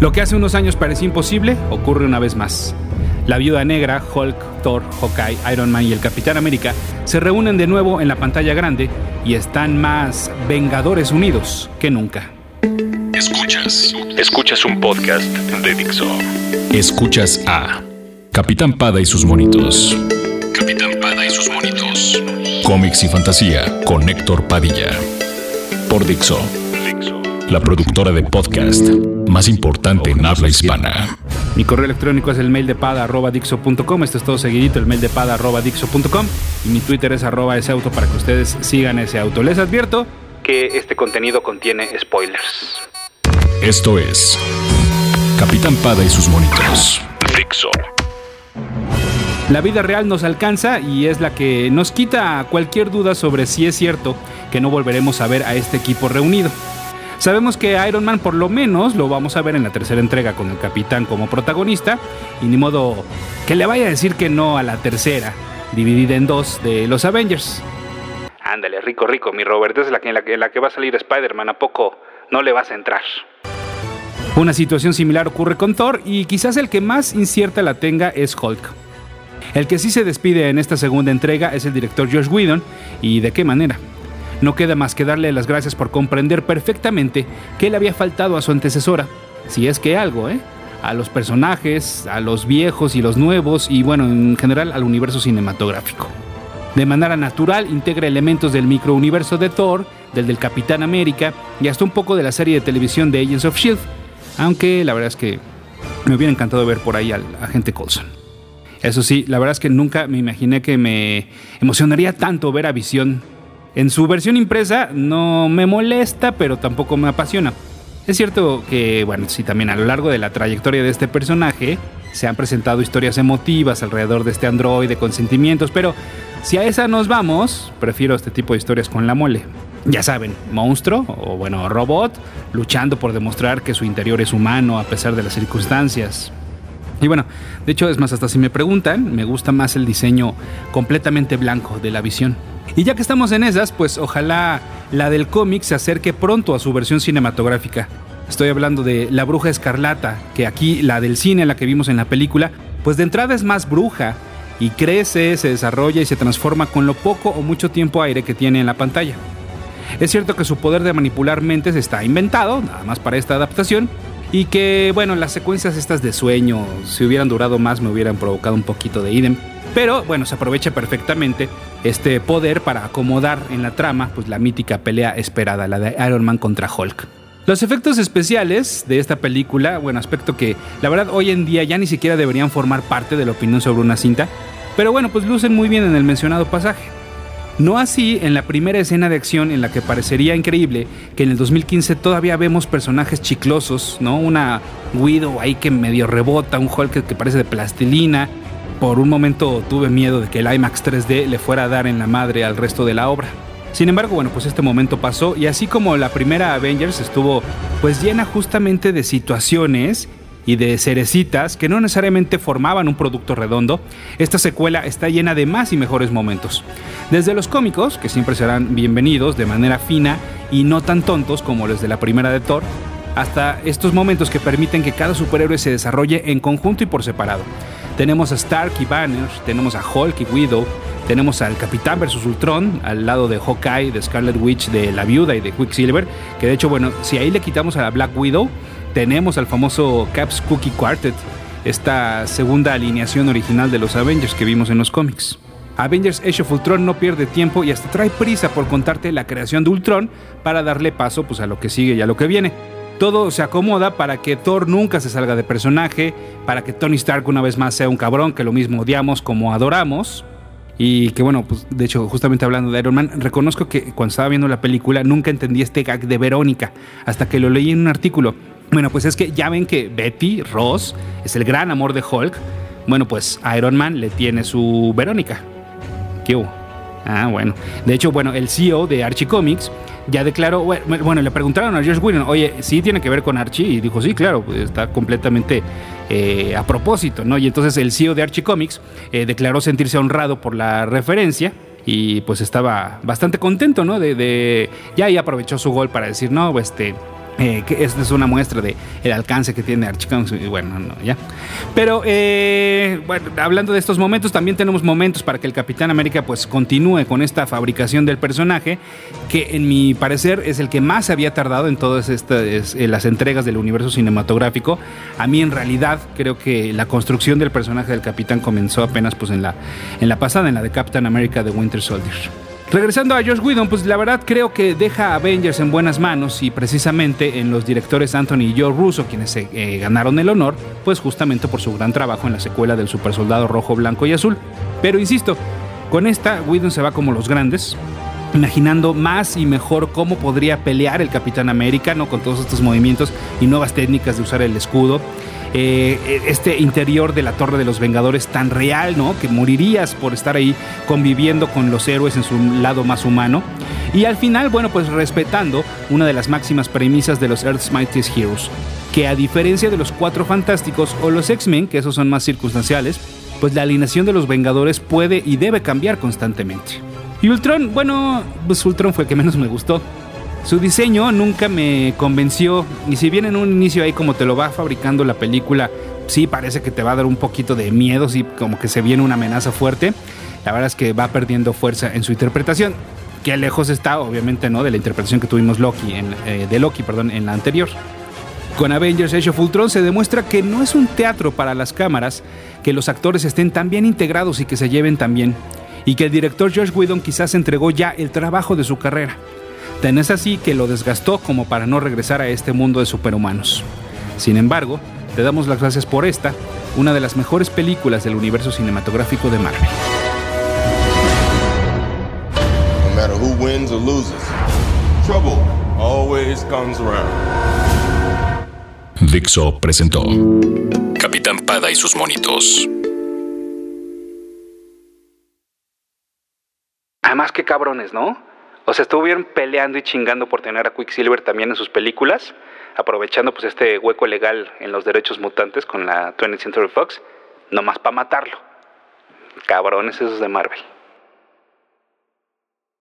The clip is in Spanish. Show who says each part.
Speaker 1: Lo que hace unos años parecía imposible ocurre una vez más. La Viuda Negra, Hulk, Thor, Hawkeye, Iron Man y el Capitán América se reúnen de nuevo en la pantalla grande y están más Vengadores Unidos que nunca.
Speaker 2: Escuchas. Escuchas un podcast de Dixo. Escuchas a Capitán Pada y sus monitos. Capitán Pada y sus monitos. Cómics y fantasía con Héctor Padilla. Por Dixo. La productora de podcast más importante en habla hispana.
Speaker 1: Mi correo electrónico es el mail de pada arroba dixo.com. Esto es todo seguidito, el mail de pada arroba dixo.com. Y mi Twitter es arroba ese auto para que ustedes sigan ese auto. Les advierto que este contenido contiene spoilers.
Speaker 2: Esto es Capitán Pada y sus monitos. Dixo.
Speaker 1: La vida real nos alcanza y es la que nos quita cualquier duda sobre si es cierto que no volveremos a ver a este equipo reunido. Sabemos que Iron Man por lo menos lo vamos a ver en la tercera entrega con el capitán como protagonista y ni modo que le vaya a decir que no a la tercera, dividida en dos de los Avengers. Ándale, rico, rico, mi Robert, es la que, la, que, la que va a salir Spider-Man, ¿a poco no le vas a entrar? Una situación similar ocurre con Thor y quizás el que más incierta la tenga es Hulk. El que sí se despide en esta segunda entrega es el director Josh Whedon y de qué manera. No queda más que darle las gracias por comprender perfectamente qué le había faltado a su antecesora, si es que algo, ¿eh? A los personajes, a los viejos y los nuevos y bueno, en general al universo cinematográfico. De manera natural integra elementos del microuniverso de Thor, del del Capitán América y hasta un poco de la serie de televisión de Agents of Shield, aunque la verdad es que me hubiera encantado ver por ahí al agente Coulson. Eso sí, la verdad es que nunca me imaginé que me emocionaría tanto ver a Visión en su versión impresa no me molesta, pero tampoco me apasiona. Es cierto que, bueno, sí, también a lo largo de la trayectoria de este personaje se han presentado historias emotivas alrededor de este androide con sentimientos, pero si a esa nos vamos, prefiero este tipo de historias con la mole. Ya saben, monstruo o bueno, robot, luchando por demostrar que su interior es humano a pesar de las circunstancias. Y bueno, de hecho es más, hasta si me preguntan, me gusta más el diseño completamente blanco de la visión. Y ya que estamos en esas, pues ojalá la del cómic se acerque pronto a su versión cinematográfica. Estoy hablando de La Bruja Escarlata, que aquí la del cine, la que vimos en la película, pues de entrada es más bruja y crece, se desarrolla y se transforma con lo poco o mucho tiempo aire que tiene en la pantalla. Es cierto que su poder de manipular mentes está inventado, nada más para esta adaptación, y que, bueno, las secuencias estas de sueño, si hubieran durado más, me hubieran provocado un poquito de idem. Pero bueno, se aprovecha perfectamente este poder para acomodar en la trama pues, la mítica pelea esperada, la de Iron Man contra Hulk. Los efectos especiales de esta película, bueno, aspecto que la verdad hoy en día ya ni siquiera deberían formar parte de la opinión sobre una cinta, pero bueno, pues lucen muy bien en el mencionado pasaje. No así en la primera escena de acción en la que parecería increíble que en el 2015 todavía vemos personajes chiclosos, ¿no? Una Widow ahí que medio rebota, un Hulk que parece de plastilina, por un momento tuve miedo de que el IMAX 3D le fuera a dar en la madre al resto de la obra. Sin embargo, bueno, pues este momento pasó y así como la primera Avengers estuvo pues llena justamente de situaciones y de cerecitas que no necesariamente formaban un producto redondo, esta secuela está llena de más y mejores momentos. Desde los cómicos, que siempre serán bienvenidos de manera fina y no tan tontos como los de la primera de Thor, hasta estos momentos que permiten que cada superhéroe se desarrolle en conjunto y por separado. Tenemos a Stark y Banner, tenemos a Hulk y Widow, tenemos al Capitán versus Ultron, al lado de Hawkeye, de Scarlet Witch, de la Viuda y de Quicksilver, que de hecho, bueno, si ahí le quitamos a la Black Widow, tenemos al famoso Caps Cookie Quartet, esta segunda alineación original de los Avengers que vimos en los cómics. Avengers Age of Ultron no pierde tiempo y hasta trae prisa por contarte la creación de Ultron para darle paso pues, a lo que sigue y a lo que viene. Todo se acomoda para que Thor nunca se salga de personaje, para que Tony Stark una vez más sea un cabrón que lo mismo odiamos como adoramos. Y que bueno, pues de hecho, justamente hablando de Iron Man, reconozco que cuando estaba viendo la película nunca entendí este gag de Verónica, hasta que lo leí en un artículo. Bueno, pues es que ya ven que Betty Ross es el gran amor de Hulk. Bueno, pues Iron Man le tiene su Verónica. Ah, bueno. De hecho, bueno, el CEO de Archie Comics ya declaró, bueno, le preguntaron a George Whedon, oye, ¿sí tiene que ver con Archie? Y dijo, sí, claro, pues está completamente eh, a propósito, ¿no? Y entonces el CEO de Archie Comics eh, declaró sentirse honrado por la referencia y pues estaba bastante contento, ¿no? De, ya ahí aprovechó su gol para decir, no, este, Eh, que esta es una muestra de el alcance que tiene Archie y bueno, no, ya. Pero eh, bueno, hablando de estos momentos, también tenemos momentos para que el Capitán América pues continúe con esta fabricación del personaje, que en mi parecer es el que más había tardado en todas estas eh, las entregas del universo cinematográfico. A mí en realidad creo que la construcción del personaje del Capitán comenzó apenas pues en la en la pasada, en la de Captain America de Winter Soldier. Regresando a Josh Whedon, pues la verdad creo que deja a Avengers en buenas manos y precisamente en los directores Anthony y Joe Russo, quienes se eh, ganaron el honor, pues justamente por su gran trabajo en la secuela del Super Soldado Rojo, Blanco y Azul. Pero insisto, con esta Whedon se va como los grandes, imaginando más y mejor cómo podría pelear el Capitán América, ¿no? Con todos estos movimientos y nuevas técnicas de usar el escudo. Eh, este interior de la Torre de los Vengadores tan real, ¿no? Que morirías por estar ahí conviviendo con los héroes en su lado más humano. Y al final, bueno, pues respetando una de las máximas premisas de los Earth's Mightiest Heroes, que a diferencia de los Cuatro Fantásticos o los X-Men, que esos son más circunstanciales, pues la alineación de los Vengadores puede y debe cambiar constantemente. Y Ultron, bueno, pues Ultron fue el que menos me gustó. Su diseño nunca me convenció y si bien en un inicio ahí como te lo va fabricando la película, sí parece que te va a dar un poquito de miedo, sí como que se viene una amenaza fuerte, la verdad es que va perdiendo fuerza en su interpretación, que lejos está obviamente no de la interpretación que tuvimos Loki en, eh, de Loki perdón, en la anterior. Con Avengers Age of Ultron se demuestra que no es un teatro para las cámaras, que los actores estén tan bien integrados y que se lleven tan bien, y que el director George Whedon quizás entregó ya el trabajo de su carrera. Tan es así que lo desgastó como para no regresar a este mundo de superhumanos. Sin embargo, te damos las gracias por esta, una de las mejores películas del universo cinematográfico de Marvel. No matter who wins or loses, trouble always comes around.
Speaker 2: Dixo presentó Capitán Pada y sus monitos.
Speaker 1: Además, qué cabrones, ¿no? O sea, estuvieron peleando y chingando por tener a Quicksilver también en sus películas, aprovechando pues este hueco legal en los derechos mutantes con la 20th Century Fox, nomás para matarlo. Cabrones esos de Marvel.